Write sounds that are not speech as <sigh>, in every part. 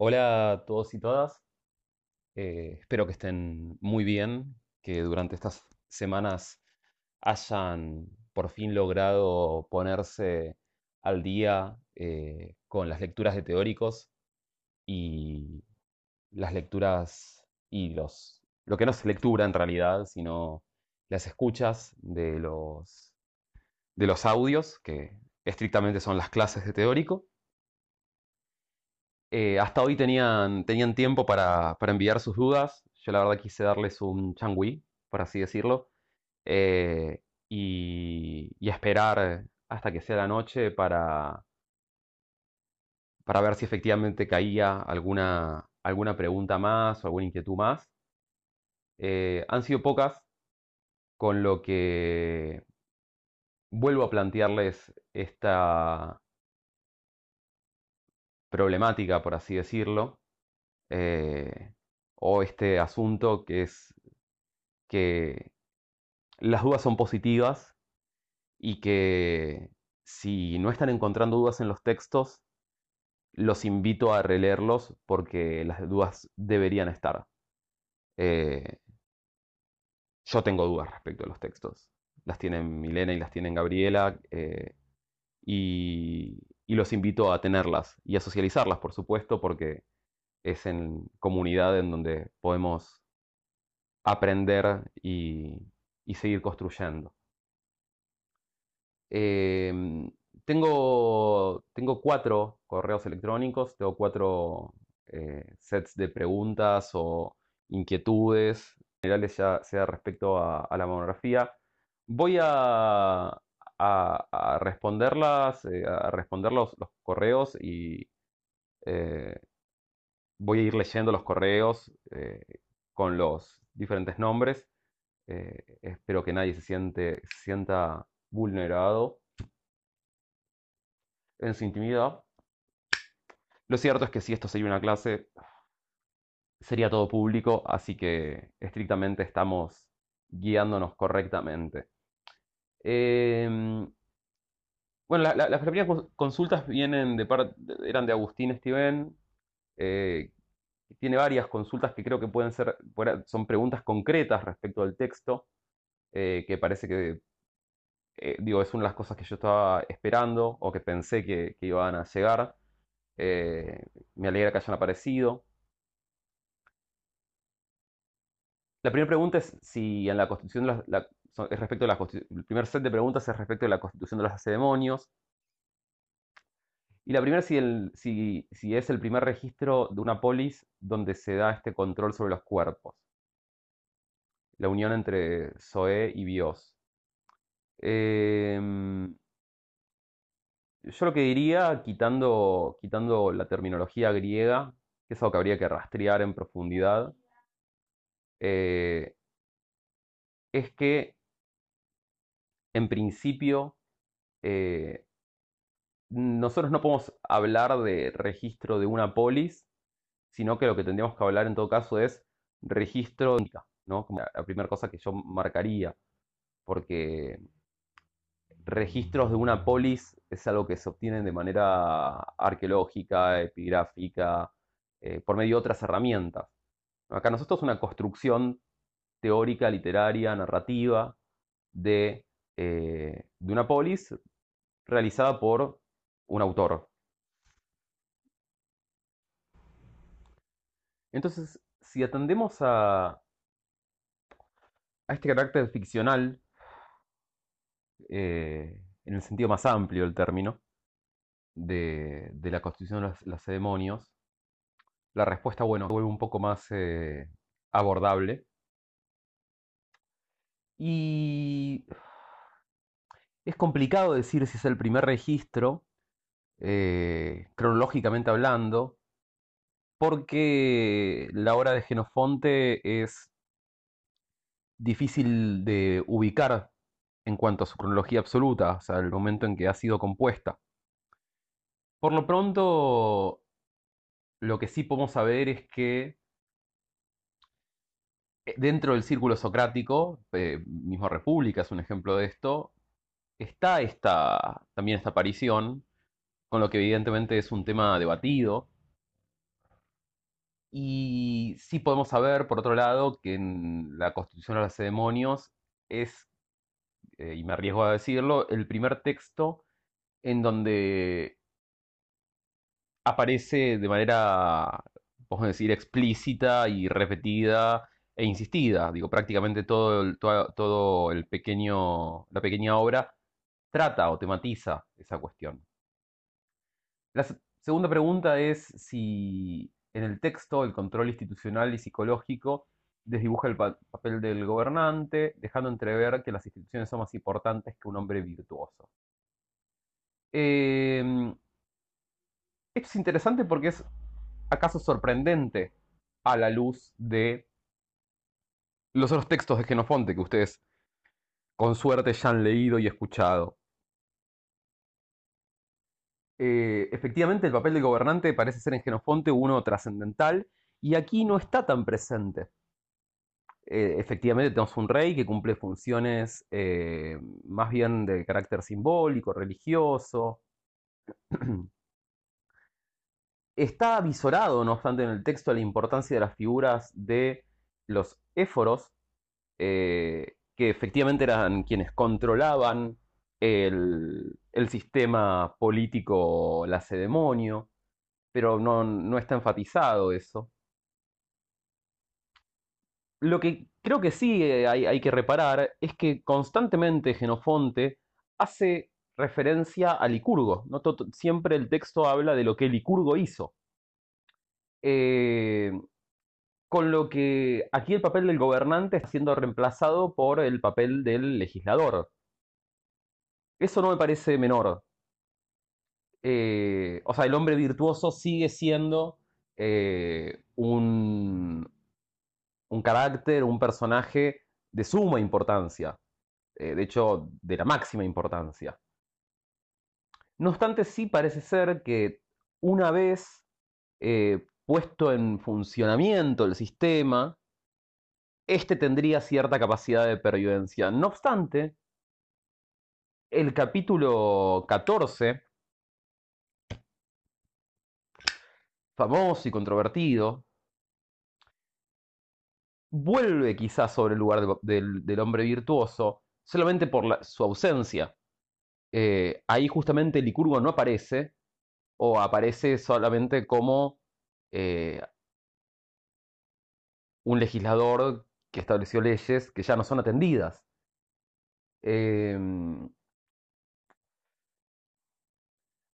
Hola a todos y todas. Eh, espero que estén muy bien, que durante estas semanas hayan por fin logrado ponerse al día eh, con las lecturas de teóricos y las lecturas y los lo que no es lectura en realidad, sino las escuchas de los de los audios, que estrictamente son las clases de teórico. Eh, hasta hoy tenían, tenían tiempo para, para enviar sus dudas. Yo la verdad quise darles un changui, por así decirlo, eh, y, esperar hasta que sea la noche para, para ver si efectivamente caía alguna, alguna pregunta más o alguna inquietud más. Eh, han sido pocas, con lo que vuelvo a plantearles esta problemática, por así decirlo, eh, o este asunto que es que las dudas son positivas y que si no están encontrando dudas en los textos, los invito a releerlos porque las dudas deberían estar. Eh, yo tengo dudas respecto a los textos. Las tienen Milena y las tienen Gabriela. eh, y, y los invito a tenerlas y a socializarlas, por supuesto, porque es en comunidad en donde podemos aprender y, seguir construyendo. Em, tengo, tengo cuatro correos electrónicos, tengo cuatro eh, sets de preguntas o inquietudes generales ya sea respecto a, a la monografía. Voy a, a- responderlas, eh, a responder los, correos y eh, voy a ir leyendo los correos eh, con los diferentes nombres. Espero que nadie se siente, se sienta vulnerado en su intimidad. Lo cierto es que si esto sería una clase, sería todo público, así que estrictamente estamos guiándonos correctamente. Em, bueno, la- la- las primeras cons- consultas vienen de par- eran de Agustín Estiven, eh, tiene varias consultas que creo que pueden ser, son preguntas concretas respecto al texto, eh, que parece que, eh, digo, es una de las cosas que yo estaba esperando o que pensé que, iban a llegar. Eh, me alegra que hayan aparecido. La primera pregunta es si en la constitución de las- la- es respecto a la el primer set de preguntas es respecto a la constitución de los lacedemonios. Y la primera si, el- si, si es el primer registro de una polis donde se da este control sobre los cuerpos, la unión entre Zoé y Bios. Em, yo lo que diría, quitando, quitando la terminología griega, que es algo que habría que rastrear en profundidad, eh, es que en principio eh, nosotros no podemos hablar de registro de una polis, sino que lo que tendríamos que hablar en todo caso es registro, ¿no? Como la primera cosa que yo marcaría, porque registros de una polis es algo que se obtienen de manera arqueológica, epigráfica, eh, por medio de otras herramientas. Acá nosotros es una construcción teórica, literaria, narrativa de, eh, de una polis realizada por un autor. Entonces, si atendemos a, a este carácter ficcional, eh, en el sentido más amplio del término, de, de la constitución de los lacedemonios, la respuesta, bueno, vuelve un poco más eh, abordable. Y es complicado decir si es el primer registro, eh, cronológicamente hablando, porque la obra de Genofonte es difícil de ubicar en cuanto a su cronología absoluta, o sea, el momento en que ha sido compuesta. Por lo pronto, lo que sí podemos saber es que eh, dentro del círculo socrático, eh, República es un ejemplo de esto, está esta, también esta aparición, con lo que evidentemente es un tema debatido, Y sí podemos saber, por otro lado, que en la Constitución de los Lacedemonios es, eh, y me arriesgo a decirlo, el primer texto en donde aparece de manera, podemos decir, explícita y repetida e insistida. Digo, prácticamente todo todo, todo el pequeño, la pequeña obra trata o tematiza esa cuestión. La segunda pregunta es si en el texto el control institucional y psicológico desdibuja el papel del gobernante, dejando entrever que las instituciones son más importantes que un hombre virtuoso. Em, esto es interesante porque es acaso sorprendente a la luz de los otros textos de Genofonte que ustedes con suerte ya han leído y escuchado. Eh, efectivamente, el papel del gobernante parece ser en Genofonte uno trascendental y aquí no está tan presente. Eh, efectivamente, tenemos un rey que cumple funciones eh, más bien de carácter simbólico, religioso. <clears throat> Está avisorado, no obstante, en el texto la importancia de las figuras de los éforos, que efectivamente eran quienes controlaban el, sistema político lacedemonio, pero no, no está enfatizado eso. Lo que creo que sí eh, hay, que reparar es que constantemente Genofonte hace referencia a Licurgo. ¿no? siempre el texto habla de lo que Licurgo hizo. Eh, con lo que aquí el papel del gobernante está siendo reemplazado por el papel del legislador. Eso no me parece menor. Eh, o sea, el hombre virtuoso sigue siendo eh, un, un carácter, un personaje de suma importancia. Eh, de hecho, de la máxima importancia. No obstante, sí parece ser que una vez puesto en funcionamiento el sistema, este tendría cierta capacidad de pervivencia. No obstante, el capítulo 14, famoso y controvertido, vuelve quizás sobre el lugar del, hombre virtuoso solamente por su ausencia. Eh, ahí justamente Licurgo no aparece, o aparece solamente como eh, un legislador que estableció leyes que ya no son atendidas. Em,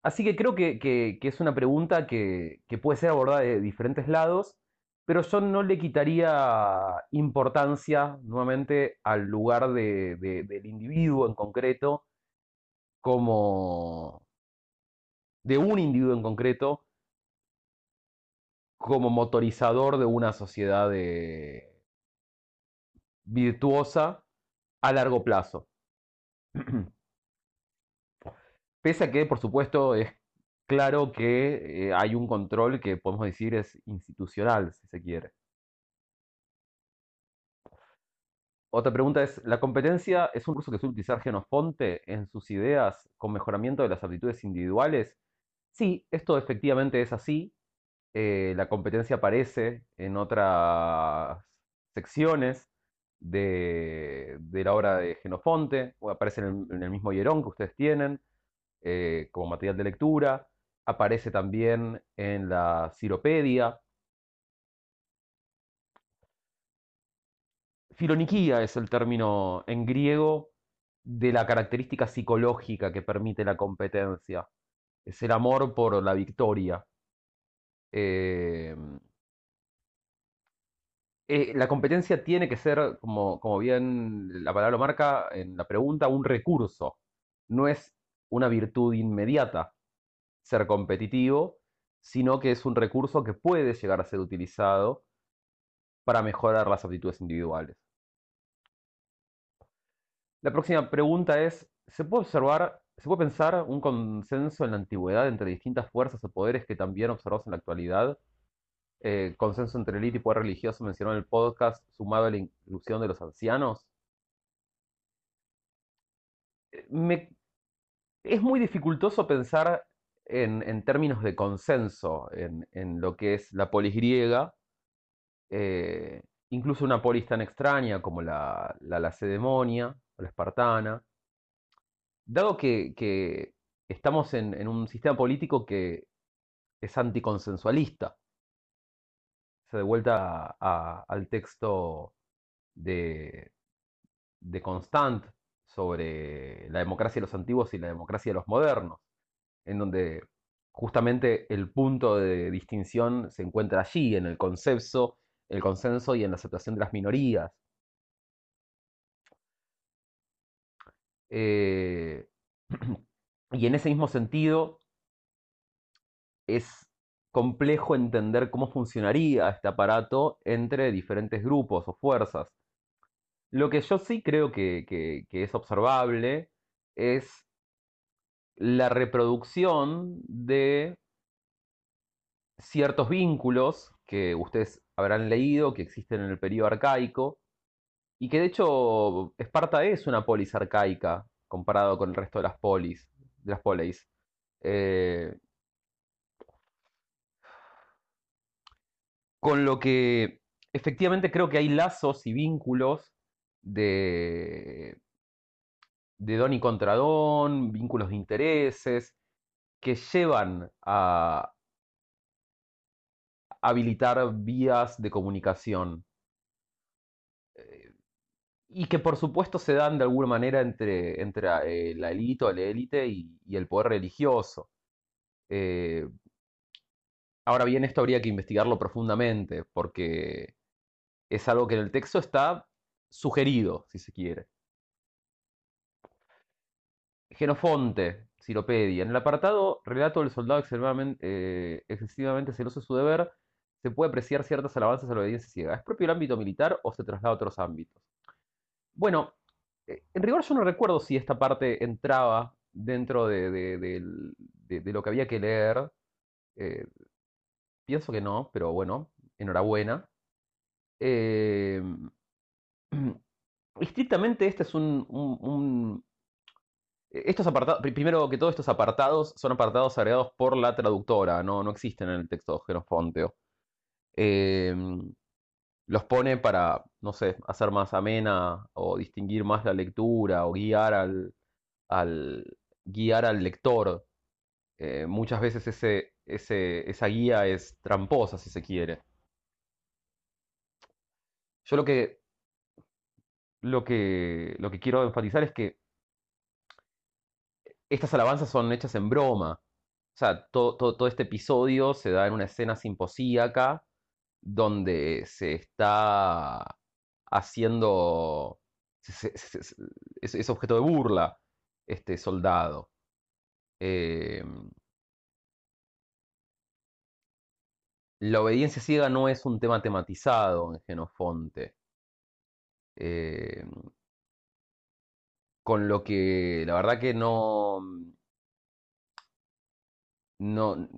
Así que creo que, es una pregunta que, puede ser abordada de diferentes lados, pero yo no le quitaría importancia nuevamente al lugar del individuo en concreto, como de un individuo en concreto, como motorizador de una sociedad virtuosa a largo plazo. <clears throat> Pese a que, por supuesto, es claro que eh, hay un control que podemos decir es institucional, si se quiere. Otra pregunta es, ¿la competencia es un curso que suele utilizar Genofonte en sus ideas con mejoramiento de las aptitudes individuales? Sí, esto efectivamente es así. Eh, la competencia aparece en otras secciones de, la obra de Genofonte, aparece en el, en el mismo hierón que ustedes tienen. Eh, como material de lectura, aparece también en la Ciropedia. Filoniquía es el término en griego de la característica psicológica que permite la competencia. Es el amor por la victoria. Eh, eh, la competencia tiene que ser, como, como bien la palabra lo marca en la pregunta, un recurso. No es una virtud inmediata ser competitivo, sino que es un recurso que puede llegar a ser utilizado para mejorar las aptitudes individuales. La próxima pregunta es, ¿se puede observar, se puede pensar un consenso en la antigüedad entre distintas fuerzas o poderes que también observamos en la actualidad? Eh, consenso entre élite y poder religioso mencionó en el podcast, sumado a la inclusión de los ancianos. Eh, es muy dificultoso pensar en, términos de consenso en, lo que es la polis griega, eh, incluso una polis tan extraña como la, la Lacedemonia o la Espartana, dado que, estamos en, un sistema político que es anticonsensualista, se de vuelta al texto de, de Constant sobre la democracia de los antiguos y la democracia de los modernos, en donde justamente el punto de distinción se encuentra allí, en el consenso, el consenso y en la aceptación de las minorías. Eh, <clears throat> y en ese mismo sentido, es complejo entender cómo funcionaría este aparato entre diferentes grupos o fuerzas. Lo que yo sí creo que, que, que es observable es la reproducción de ciertos vínculos que ustedes habrán leído, que existen en el periodo arcaico, y que de hecho Esparta es una polis arcaica comparado con el resto de las polis, de las polis. Eh, con lo que efectivamente creo que hay lazos y vínculos de, de don y contra don, vínculos de intereses, que llevan a habilitar vías de comunicación. Y que por supuesto se dan de alguna manera entre, entre eh, la élite élite y, y, el poder religioso. Eh, ahora bien, esto habría que investigarlo profundamente, porque es algo que en el texto está sugerido, si se quiere. Genofonte, Ciropedia. En el apartado Relato del soldado eh, excesivamente celoso de su deber, se puede apreciar ciertas alabanzas a la obediencia ciega. ¿Es propio el ámbito militar o se traslada a otros ámbitos? Bueno, eh, en rigor yo no recuerdo si esta parte entraba dentro de, de, de, de lo que había que leer. Eh, pienso que no, pero bueno, enhorabuena. Eh, <clears throat> estrictamente este es un, un, estos apartados, primero que todo, estos apartados son apartados agregados por la traductora, no, no existen en el texto Genofonteo. Eh, los pone para, no sé, hacer más amena o distinguir más la lectura o guiar al, al guiar al lector. Eh, muchas veces ese, ese, esa guía es tramposa, si se quiere. Yo lo que, lo que, lo que quiero enfatizar es que estas alabanzas son hechas en broma. O sea, todo, todo, todo, este episodio se da en una escena simposíaca donde se está haciendo. Es, objeto de burla este soldado. Eh, la obediencia ciega no es un tema tematizado en Genofonte. Eh, con lo que la verdad que no, no,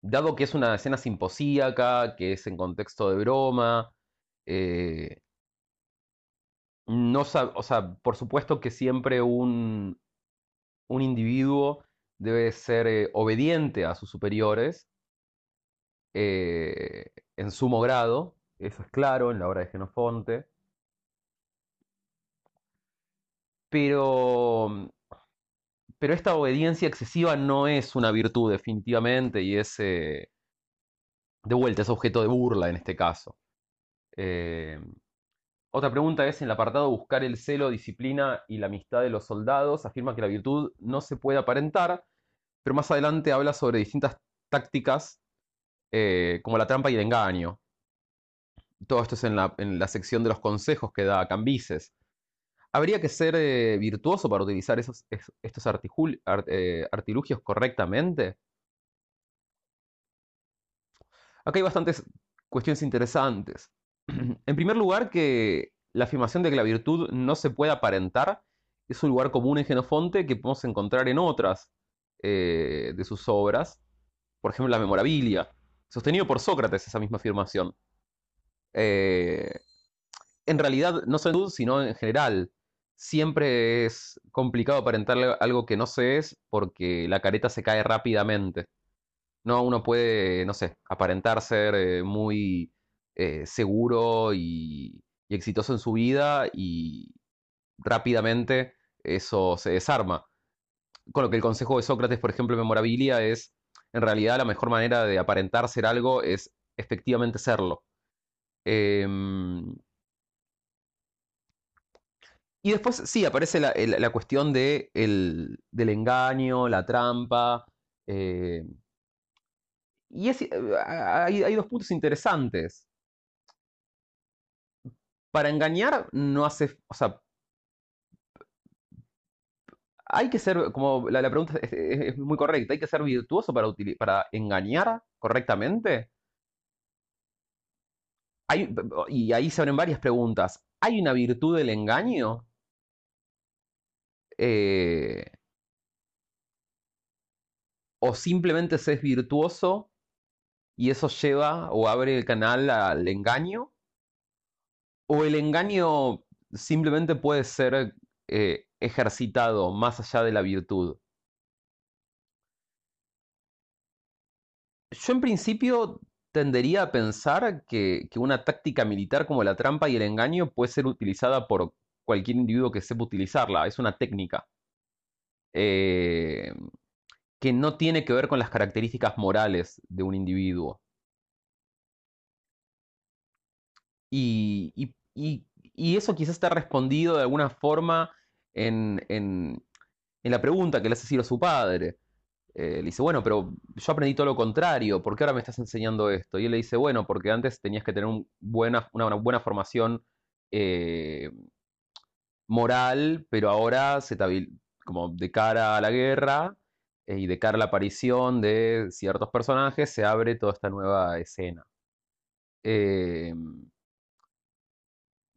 dado que es una escena simposíaca, que es en contexto de broma, eh, no, o sea, por supuesto que siempre un, un individuo debe ser eh, obediente a sus superiores eh, en sumo grado, eso es claro en la obra de Genofonte. Pero, pero esta obediencia excesiva no es una virtud definitivamente y es, eh, de vuelta, es objeto de burla en este caso. Eh, otra pregunta es, en el apartado buscar el celo, disciplina y la amistad de los soldados, afirma que la virtud no se puede aparentar, pero más adelante habla sobre distintas tácticas eh, como la trampa y el engaño. Todo esto es en la, en la sección de los consejos que da Cambises. ¿Habría que ser eh, virtuoso para utilizar esos, estos eh, artilugios correctamente? Acá hay bastantes cuestiones interesantes. <clears throat> en primer lugar, que la afirmación de que la virtud no se puede aparentar es un lugar común en Genofonte que podemos encontrar en otras eh, de sus obras. Por ejemplo, la Memorabilia, sostenido por Sócrates esa misma afirmación. En realidad, no solo en sino en general, siempre es complicado aparentarle algo que no se es porque la careta se cae rápidamente. No, uno puede, no sé, aparentar ser eh, muy eh, seguro y, y exitoso en su vida y rápidamente eso se desarma. Con lo que el consejo de Sócrates, por ejemplo, en Memorabilia es, en realidad la mejor manera de aparentar ser algo es efectivamente serlo. Em, y después sí, aparece la, cuestión de el, del engaño, la trampa. Eh, y es, hay, dos puntos interesantes. Para engañar no hace, o sea, hay que ser, como la, pregunta es, muy correcta, hay que ser virtuoso para, para engañar correctamente. Y ahí se abren varias preguntas. ¿Hay una virtud del engaño? Eh, o simplemente se es virtuoso y eso lleva o abre el canal al engaño. O el engaño simplemente puede ser eh, ejercitado más allá de la virtud. Yo en principio tendería a pensar que, que, una táctica militar como la trampa y el engaño puede ser utilizada por cualquier individuo que sepa utilizarla. Es una técnica eh, que no tiene que ver con las características morales de un individuo. Y, eso quizás está respondido de alguna forma en, en, la pregunta que le hace Ciro a su padre. Eh, le dice, bueno, pero yo aprendí todo lo contrario, ¿por qué ahora me estás enseñando esto? Y él le dice, bueno, porque antes tenías que tener una, buena formación eh, moral, pero ahora se como de cara a la guerra eh, y de cara a la aparición de ciertos personajes, se abre toda esta nueva escena. Eh,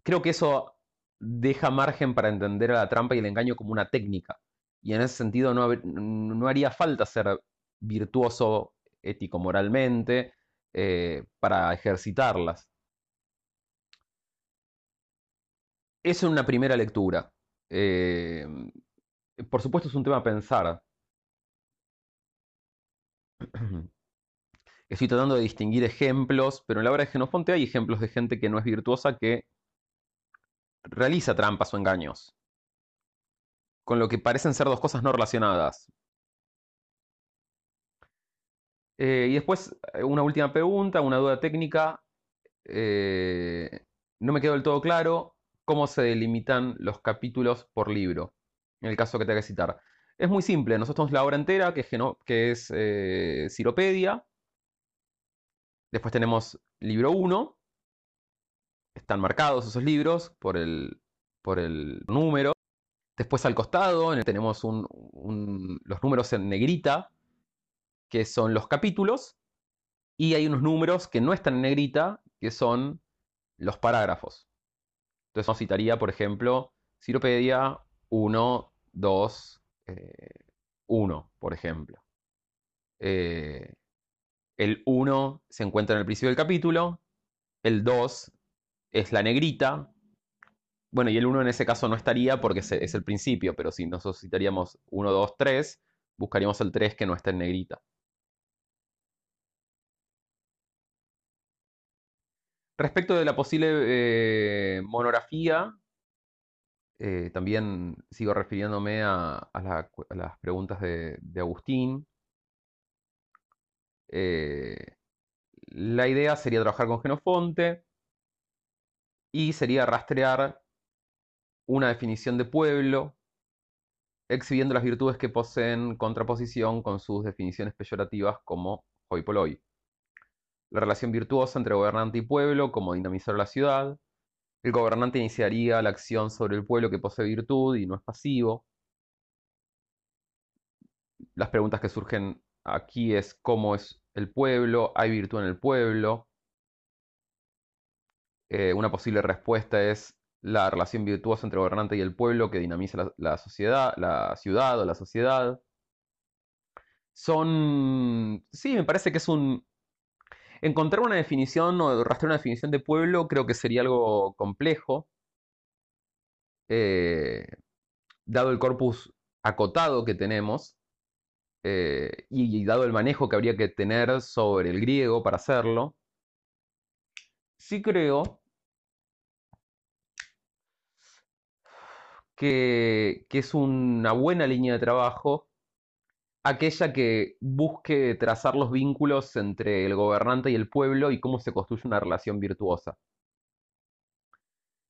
creo que eso deja margen para entender a la trampa y el engaño como una técnica. Y en ese sentido no, no haría falta ser virtuoso ético-moralmente eh, para ejercitarlas. Eso es una primera lectura. Eh, por supuesto es un tema a pensar. <clears throat> Estoy tratando de distinguir ejemplos, pero en la obra de Genofonte hay ejemplos de gente que no es virtuosa que realiza trampas o engaños, con lo que parecen ser dos cosas no relacionadas. Eh, y después, eh, una última pregunta, una duda técnica. No me quedó del todo claro cómo se delimitan los capítulos por libro, en el caso que tenga que citar. Es muy simple, nosotros tenemos la obra entera, que es, que es eh, Ciropedia. Después tenemos libro 1. Están marcados esos libros por el, por el número. Después al costado tenemos un, los números en negrita, que son los capítulos. Y hay unos números que no están en negrita, que son los parágrafos. Entonces nos citaría, por ejemplo, Ciropedia 1, 2, 1, por ejemplo. Eh, el 1 se encuentra en el principio del capítulo, el 2 es la negrita, bueno, y el 1 en ese caso no estaría porque es el principio, pero si nosotros citaríamos 1, 2, 3, buscaríamos el 3 que no está en negrita. Respecto de la posible eh, monografía, eh, también sigo refiriéndome a, a, la, a las preguntas de, de Agustín. Eh, la idea sería trabajar con Genofonte y sería rastrear una definición de pueblo, exhibiendo las virtudes que poseen contraposición con sus definiciones peyorativas como hoy por hoy la relación virtuosa entre gobernante y pueblo, como dinamizar la ciudad. El gobernante iniciaría la acción sobre el pueblo que posee virtud y no es pasivo. Las preguntas que surgen aquí es cómo es el pueblo, hay virtud en el pueblo. Eh, una posible respuesta es la relación virtuosa entre gobernante y el pueblo que dinamiza la sociedad, la ciudad o la sociedad. Son, sí, me parece que es un, Encontrar una definición o rastrear una definición de pueblo creo que sería algo complejo, eh, dado el corpus acotado que tenemos eh, y, dado el manejo que habría que tener sobre el griego para hacerlo. sí creo que es una buena línea de trabajo aquella que busque trazar los vínculos entre el gobernante y el pueblo y cómo se construye una relación virtuosa.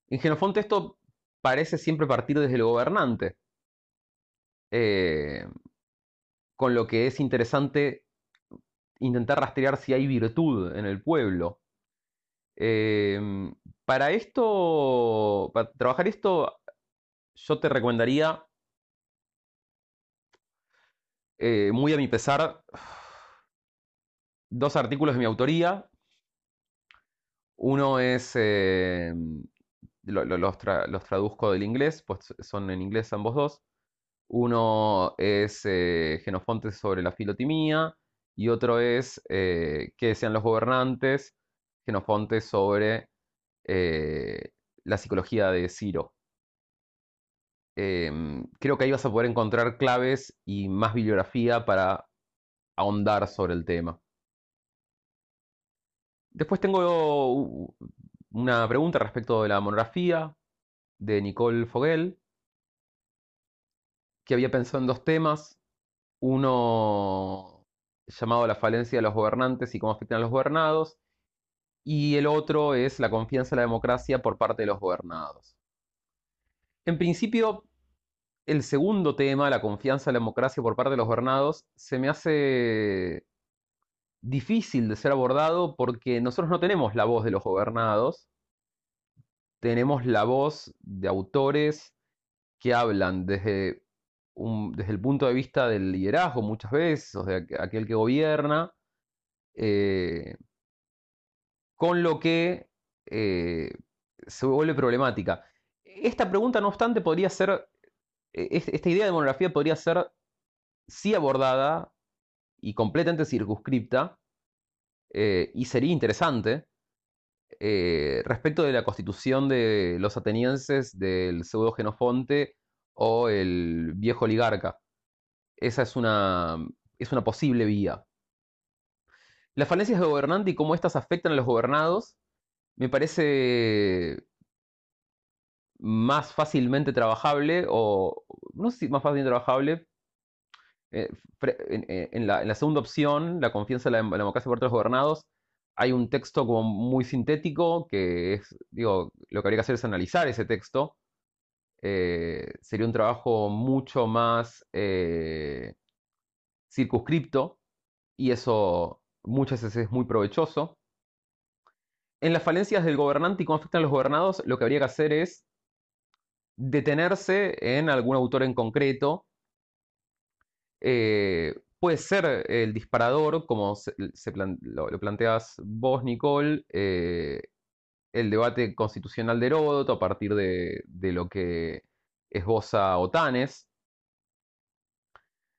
En Genofonte esto parece siempre partir desde el gobernante, eh, con lo que es interesante intentar rastrear si hay virtud en el pueblo. Eh, para esto, para trabajar esto, yo te recomendaría eh, muy a mi pesar, dos artículos de mi autoría. Uno es, eh, los, traduzco del inglés, pues son en inglés ambos dos. Uno es eh, Genofontes sobre la filotimía y otro es qué decían los gobernantes, Genofontes sobre la psicología de Ciro. Em, creo que ahí vas a poder encontrar claves y más bibliografía para ahondar sobre el tema. Después tengo una pregunta respecto de la monografía de Nicole Fogel, que había pensado en dos temas. Uno llamado la falencia de los gobernantes y cómo afectan a los gobernados, y el otro es la confianza en la democracia por parte de los gobernados. En principio, el segundo tema, la confianza en la democracia por parte de los gobernados, se me hace difícil de ser abordado porque nosotros no tenemos la voz de los gobernados, tenemos la voz de autores que hablan desde, desde el punto de vista del liderazgo muchas veces, o sea, aquel que gobierna, eh, con lo que eh, se vuelve problemática. Esta pregunta, no obstante, podría ser, esta idea de monografía podría ser sí abordada y completamente circunscripta, eh, y sería interesante, eh, respecto de la constitución de los atenienses del pseudo Genofonte o el viejo oligarca. Esa es una, es una posible vía. Las falencias de gobernante y cómo éstas afectan a los gobernados me parece más fácilmente trabajable, o no sé si más fácilmente trabajable, eh, eh, en, la, segunda opción, la confianza en la, democracia por los gobernados, hay un texto como muy sintético que es, digo, lo que habría que hacer es analizar ese texto. Eh, sería un trabajo mucho más circunscripto y eso muchas veces es muy provechoso. En las falencias del gobernante y cómo afectan a los gobernados, lo que habría que hacer es detenerse en algún autor en concreto. Eh, puede ser el disparador, como lo, planteas vos, Nicole, eh, el debate constitucional de Heródoto a partir de, lo que esboza Otanes.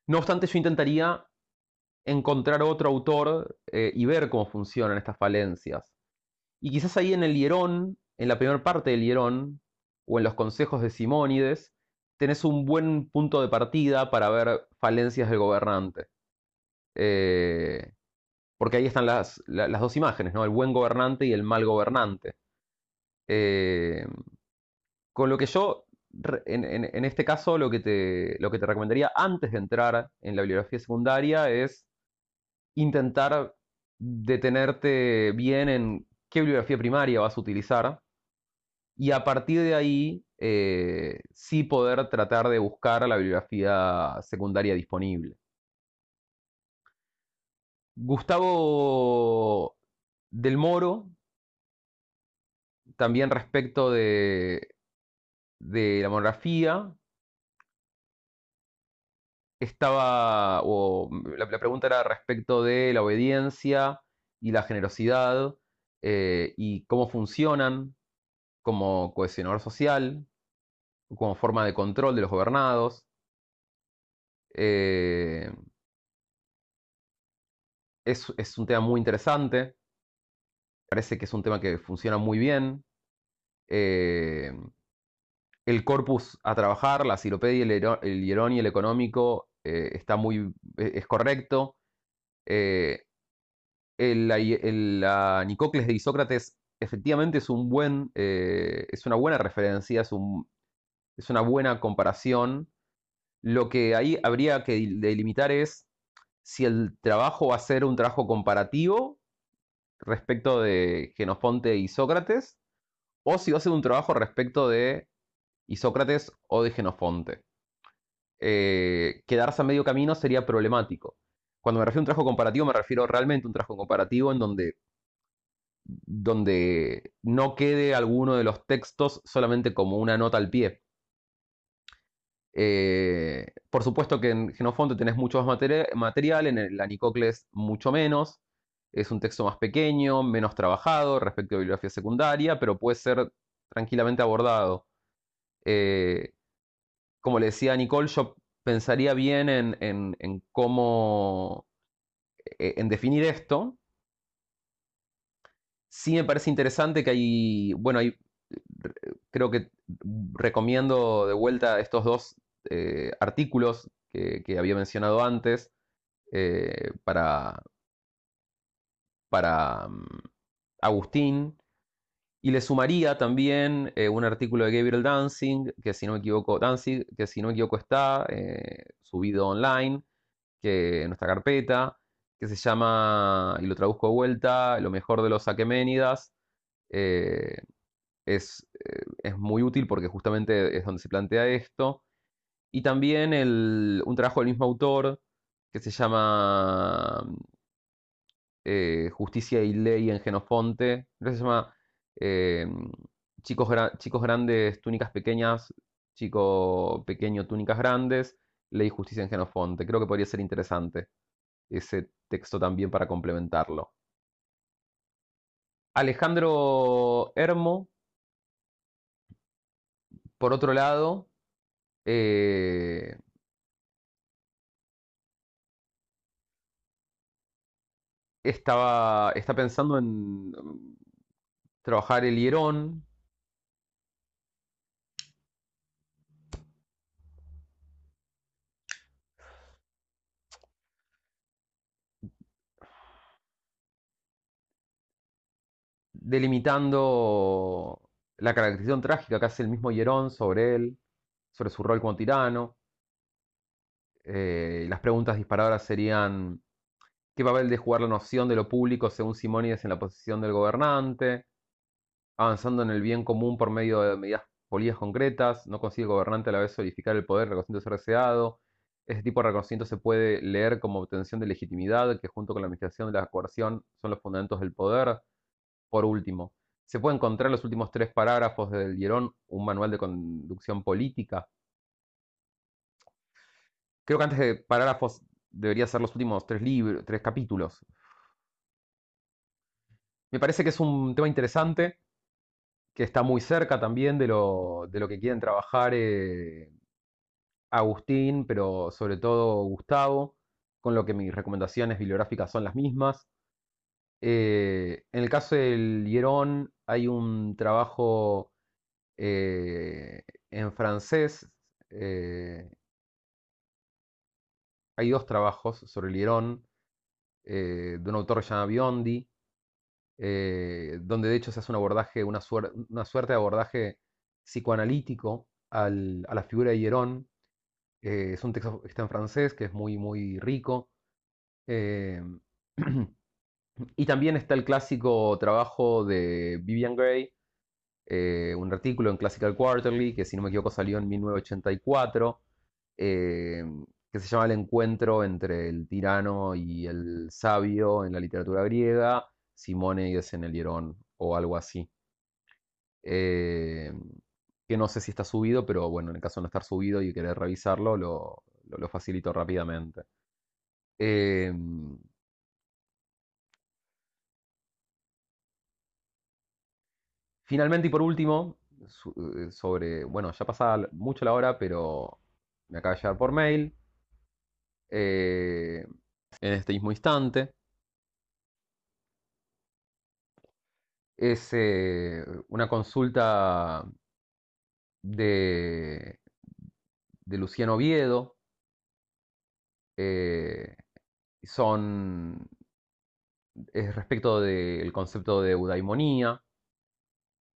No obstante, yo intentaría encontrar otro autor eh, y ver cómo funcionan estas falencias. Y quizás ahí en el Hierón, en la primera parte del Hierón, o en los consejos de Simónides, tenés un buen punto de partida para ver falencias del gobernante. Eh, porque ahí están las, dos imágenes, ¿no? El buen gobernante y el mal gobernante. Eh, con lo que yo, en, este caso, lo que, te, lo que te recomendaría antes de entrar en la bibliografía secundaria es intentar detenerte bien en qué bibliografía primaria vas a utilizar y a partir de ahí eh, sí poder tratar de buscar la bibliografía secundaria disponible. Gustavo del Moro, también respecto de, de la monografía, estaba, o la, pregunta era respecto de la obediencia y la generosidad eh, y cómo funcionan como cohesionador social, como forma de control de los gobernados. Eh, es, un tema muy interesante. Parece que es un tema que funciona muy bien. Eh, el corpus a trabajar, la ciropedia, el, hierón y el económico eh, está muy, es correcto. el, la Nicocles de Isócrates efectivamente es un buen, eh, es una buena referencia, es, un, es una buena comparación. Lo que ahí habría que delimitar es si el trabajo va a ser un trabajo comparativo respecto de Genofonte y Sócrates, o si va a ser un trabajo respecto de Isócrates o de Genofonte. Eh, quedarse a medio camino sería problemático. Cuando me refiero a un trabajo comparativo, me refiero realmente a un trabajo comparativo en donde, donde no quede alguno de los textos solamente como una nota al pie. Eh, por supuesto que en Genofonte tenés mucho más material, en el Anicocles mucho menos. Es un texto más pequeño, menos trabajado respecto a bibliografía secundaria, pero puede ser tranquilamente abordado. Eh, como le decía a Nicole, yo pensaría bien en, cómo, e, en definir esto. Sí me parece interesante que hay, bueno, hay, creo que recomiendo de vuelta estos dos eh, artículos que, había mencionado antes eh, para, para mm, Agustín. Y le sumaría también eh, un artículo de Gabriel Dancing, que si no me equivoco, Danzig, que si no me equivoco está subido online, que en nuestra carpeta, que se llama, y lo traduzco de vuelta, Lo mejor de los Aqueménidas. Eh, es, es, muy útil porque justamente es donde se plantea esto. Y también un trabajo del mismo autor que se llama Justicia y Ley en Genofonte. Se llama eh, chicos, chicos grandes, túnicas pequeñas, chico pequeño, túnicas grandes, ley justicia en Genofonte. Creo que podría ser interesante ese texto también para complementarlo. Alejandro Hermo, por otro lado, eh, estaba, está pensando en trabajar el hierón. Delimitando la caracterización trágica que hace el mismo Hierón sobre él, sobre su rol como tirano. Eh, las preguntas disparadoras serían, ¿qué papel de jugar la noción de lo público según Simónides en la posición del gobernante? avanzando en el bien común por medio de medidas políticas concretas, no consigue el gobernante a la vez solidificar el poder reconociendo ser deseado. Ese tipo de reconocimiento se puede leer como obtención de legitimidad, que junto con la administración de la coerción son los fundamentos del poder. Por último, se puede encontrar en los últimos tres parágrafos del Hierón un manual de conducción política. Creo que antes de parágrafos debería ser los últimos tres libros, tres capítulos. Me parece que es un tema interesante que está muy cerca también de lo, de lo que quieren trabajar eh, Agustín, pero sobre todo Gustavo, con lo que mis recomendaciones bibliográficas son las mismas. Eh, en el caso del Hierón hay un trabajo eh, en francés, hay dos trabajos sobre el Hierón, de un autor que se llama Biondi, eh, donde de hecho se hace un abordaje, una, suerte de abordaje psicoanalítico a la figura de Hierón. Eh, es un texto que está en francés, que es muy, muy rico. <clears throat> Eh, y también está el clásico trabajo de Vivian Gray, un artículo en Classical Quarterly, que si no me equivoco salió en 1984, que se llama El encuentro entre el tirano y el sabio en la literatura griega Simónides en el Hierón o algo así. Eh, que no sé si está subido, pero bueno, en el caso de no estar subido y querer revisarlo, lo, facilito rápidamente. Finalmente y por último, eh, sobre, bueno, ya pasaba mucho la hora, pero me acaba de llegar por mail. en este mismo instante. es eh, una consulta de, de Luciano Oviedo. Eh, son es respecto del concepto de eudaimonía.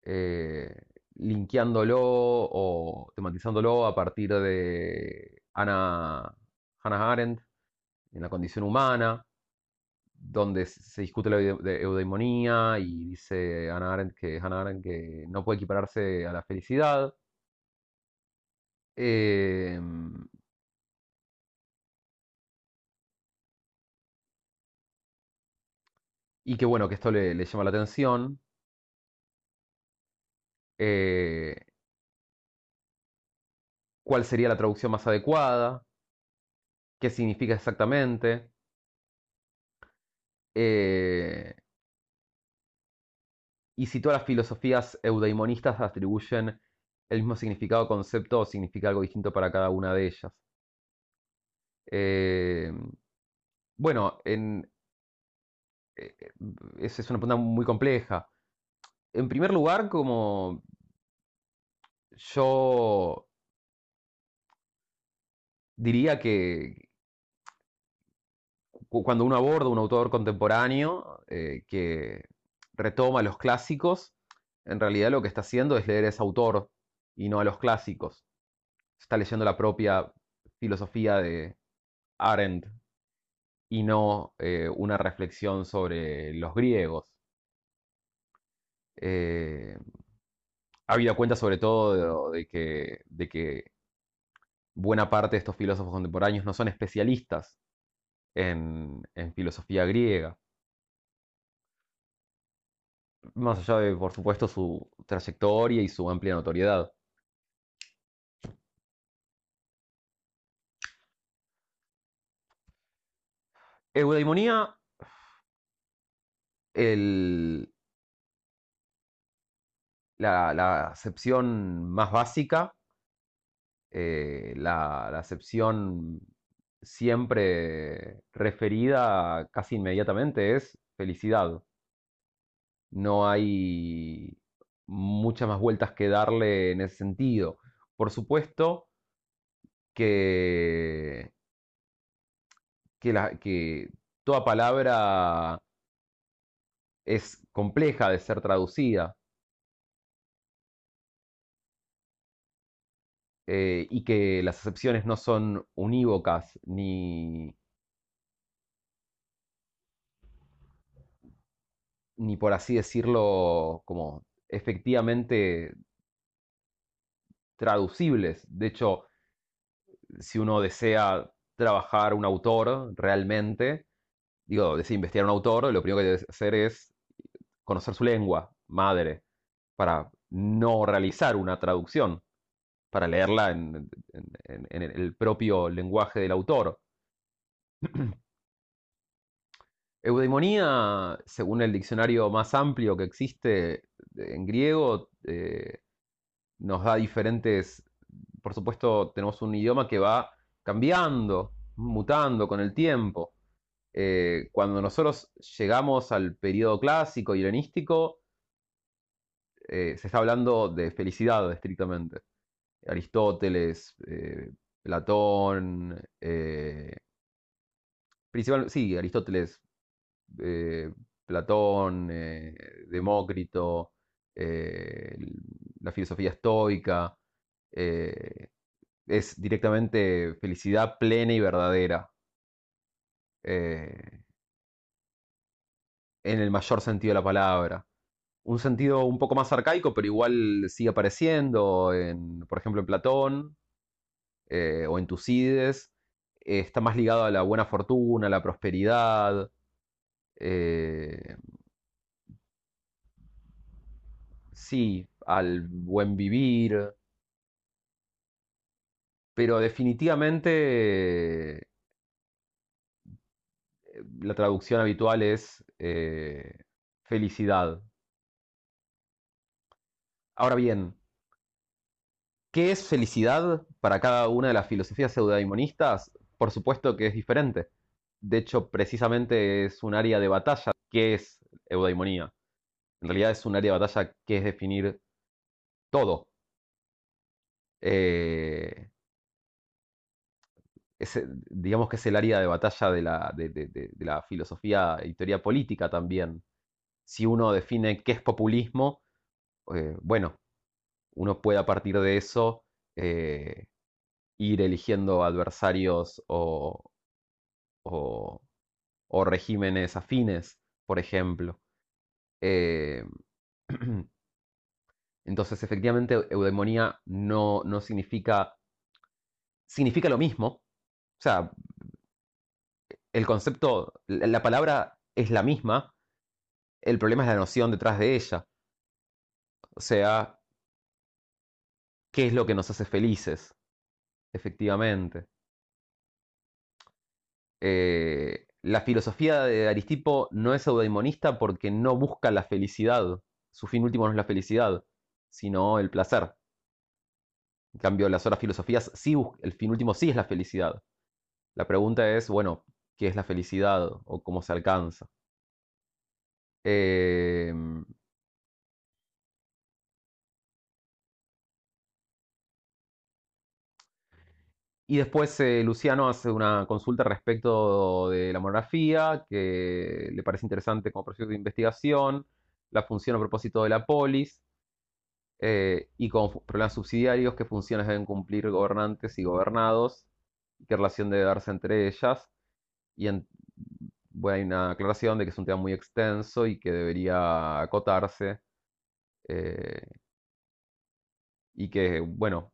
Eh, linkeándolo o tematizándolo a partir de Ana, Hannah Arendt en la condición humana, donde se discute la eudaimonía y dice Hannah Arendt que, Hannah Arendt que no puede equipararse a la felicidad. Eh, y que bueno, que esto le llama la atención. Eh, ¿Cuál sería la traducción más adecuada? ¿Qué significa exactamente? Eh, y si todas las filosofías eudaimonistas atribuyen el mismo significado o concepto o significa algo distinto para cada una de ellas. Eh, bueno, en, esa es una pregunta muy compleja. En primer lugar, como yo diría que cuando uno aborda un autor contemporáneo eh, que retoma los clásicos, en realidad lo que está haciendo es leer a ese autor y no a los clásicos. Está leyendo la propia filosofía de Arendt y no eh, una reflexión sobre los griegos. Eh, habida cuenta sobre todo de, que, de que buena parte de estos filósofos contemporáneos no son especialistas en, en filosofía griega. Más allá de, por supuesto, su trayectoria y su amplia notoriedad. Eudaimonía, el, la, acepción más básica, eh, la, acepción siempre referida casi inmediatamente es felicidad. No hay muchas más vueltas que darle en ese sentido. Por supuesto que, la, que toda palabra es compleja de ser traducida. Eh, y que las acepciones no son unívocas ni, ni por así decirlo, como efectivamente traducibles. De hecho, si uno desea trabajar un autor realmente, digo, desea investigar un autor, lo primero que debe hacer es conocer su lengua madre para no realizar una traducción para leerla en, el propio lenguaje del autor. <clears throat> Eudaimonía, según el diccionario más amplio que existe en griego, eh, nos da diferentes, por supuesto tenemos un idioma que va cambiando, mutando con el tiempo. Eh, cuando nosotros llegamos al periodo clásico y helenístico, eh, se está hablando de felicidad estrictamente. Aristóteles, eh, Platón, eh, principalmente, sí, Aristóteles, eh, Platón, Demócrito, la filosofía estoica, es directamente felicidad plena y verdadera. en el mayor sentido de la palabra un sentido un poco más arcaico, pero igual sigue apareciendo, en, por ejemplo, en Platón eh, o en Tucídides. Eh, está más ligado a la buena fortuna, a la prosperidad. Eh, sí, al buen vivir. Pero definitivamente la traducción habitual es felicidad. Ahora bien, ¿qué es felicidad para cada una de las filosofías eudaimonistas? Por supuesto que es diferente. De hecho, precisamente es un área de batalla. ¿Qué es eudaimonía? En realidad es un área de batalla que es definir todo. Eh, digamos que es el área de batalla de la, de la filosofía y teoría política también. Si uno define qué es populismo, eh, bueno, uno puede a partir de eso eh, ir eligiendo adversarios o, o, regímenes afines, por ejemplo. Eh, <clears throat> entonces, efectivamente, eudemonía no, no significa. significa lo mismo. O sea, el concepto, la palabra es la misma, el problema es la noción detrás de ella. O sea, ¿qué es lo que nos hace felices? Efectivamente. Eh, la filosofía de Aristipo no es eudaimonista porque no busca la felicidad. Su fin último no es la felicidad, sino el placer. En cambio, las otras filosofías, sí, el fin último sí es la felicidad. La pregunta es, bueno, ¿qué es la felicidad o cómo se alcanza? Eh, Y después eh, Luciano hace una consulta respecto de la monografía, que le parece interesante como proyecto de investigación, la función a propósito de la polis, eh, y como problemas subsidiarios, qué funciones deben cumplir gobernantes y gobernados, qué relación debe darse entre ellas. Y en, bueno, hay una aclaración de que es un tema muy extenso y que debería acotarse. eh, y que, bueno,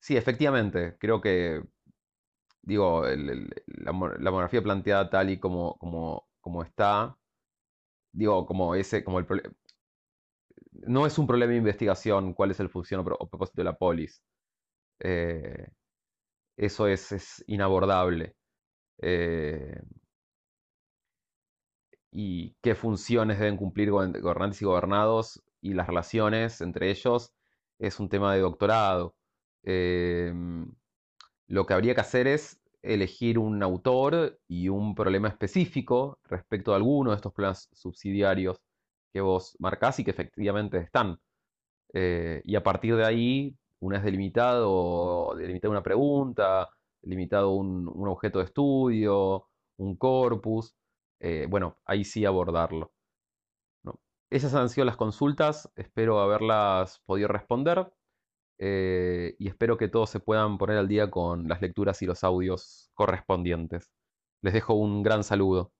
sí, efectivamente, creo que digo, la, la planteada tal y como, como, como está, digo, como ese, como el no es un problema de investigación cuál es el función o, pro- o propósito de la polis. Eh, eso es, es inabordable. Eh, y qué funciones deben cumplir go- gobernantes y gobernados y las relaciones entre ellos es un tema de doctorado. Eh, lo que habría que hacer es elegir un autor y un problema específico respecto a alguno de estos problemas subsidiarios que vos marcás y que efectivamente están. Eh, y a partir de ahí, una vez delimitado, delimitado una pregunta, delimitado un, un objeto de estudio, un corpus, eh, bueno, ahí sí abordarlo. ¿no? Esas han sido las consultas, espero haberlas podido responder eh, y espero que todos se puedan poner al día con las lecturas y los audios correspondientes. Les dejo un gran saludo.